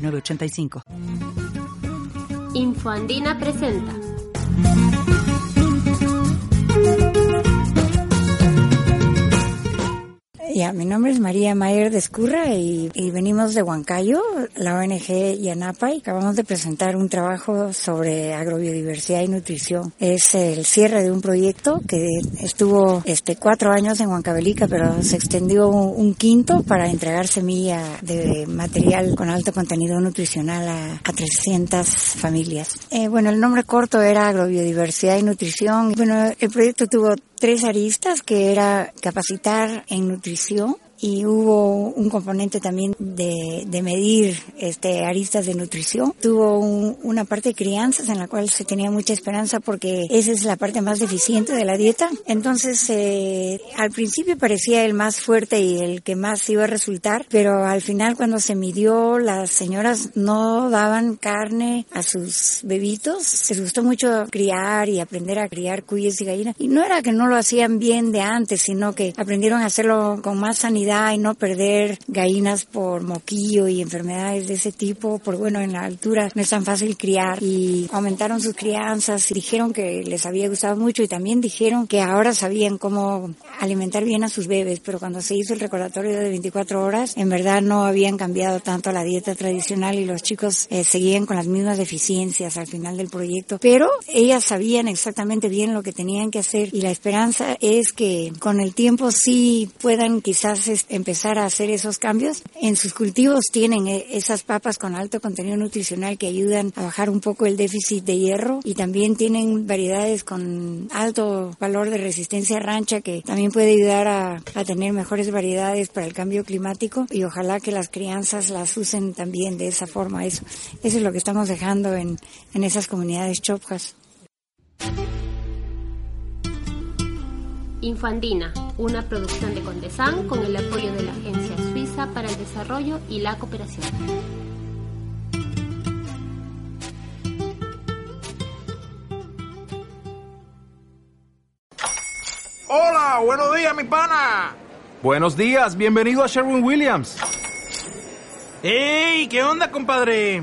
906985. Infoandina presenta. Mi nombre es María Mayer de Escurra y, y, venimos de Huancayo, la ONG Yanapa, y acabamos de presentar un trabajo sobre agrobiodiversidad y nutrición. Es el cierre de un proyecto que estuvo este cuatro años en Huancavelica, pero se extendió un, un quinto para entregar semilla de material con alto contenido nutricional a, a 300 familias. Eh, bueno, el nombre corto era agrobiodiversidad y nutrición. Bueno, el proyecto tuvo tres aristas que era capacitar en nutrición y hubo un componente también de, de medir este aristas de nutrición. Tuvo un, una parte de crianzas en la cual se tenía mucha esperanza porque esa es la parte más deficiente de la dieta. Entonces, eh, al principio parecía el más fuerte y el que más iba a resultar, pero al final cuando se midió, las señoras no daban carne a sus bebitos. Se gustó mucho criar y aprender a criar cuyes y gallinas. Y no era que no lo hacían bien de antes, sino que aprendieron a hacerlo con más sanidad y no perder gallinas por moquillo y enfermedades de ese tipo, por bueno, en la altura no es tan fácil criar. Y aumentaron sus crianzas y dijeron que les había gustado mucho y también dijeron que ahora sabían cómo alimentar bien a sus bebés, pero cuando se hizo el recordatorio de 24 horas, en verdad no habían cambiado tanto la dieta tradicional y los chicos eh, seguían con las mismas deficiencias al final del proyecto, pero ellas sabían exactamente bien lo que tenían que hacer y la esperanza es que con el tiempo sí puedan quizás empezar a hacer esos cambios. En sus cultivos tienen eh, esas papas con alto contenido nutricional que ayudan a bajar un poco el déficit de hierro y también tienen variedades con alto valor de resistencia rancha que también puede ayudar a, a tener mejores variedades para el cambio climático y ojalá que las crianzas las usen también de esa forma. Eso, eso es lo que estamos dejando en, en esas comunidades chopjas. Infoandina, una producción de Condesan con el apoyo de la Agencia Suiza para el Desarrollo y la Cooperación. Hola, buenos días, mi pana. Buenos días, bienvenido a Sherwin Williams. ¡Ey! ¿Qué onda, compadre?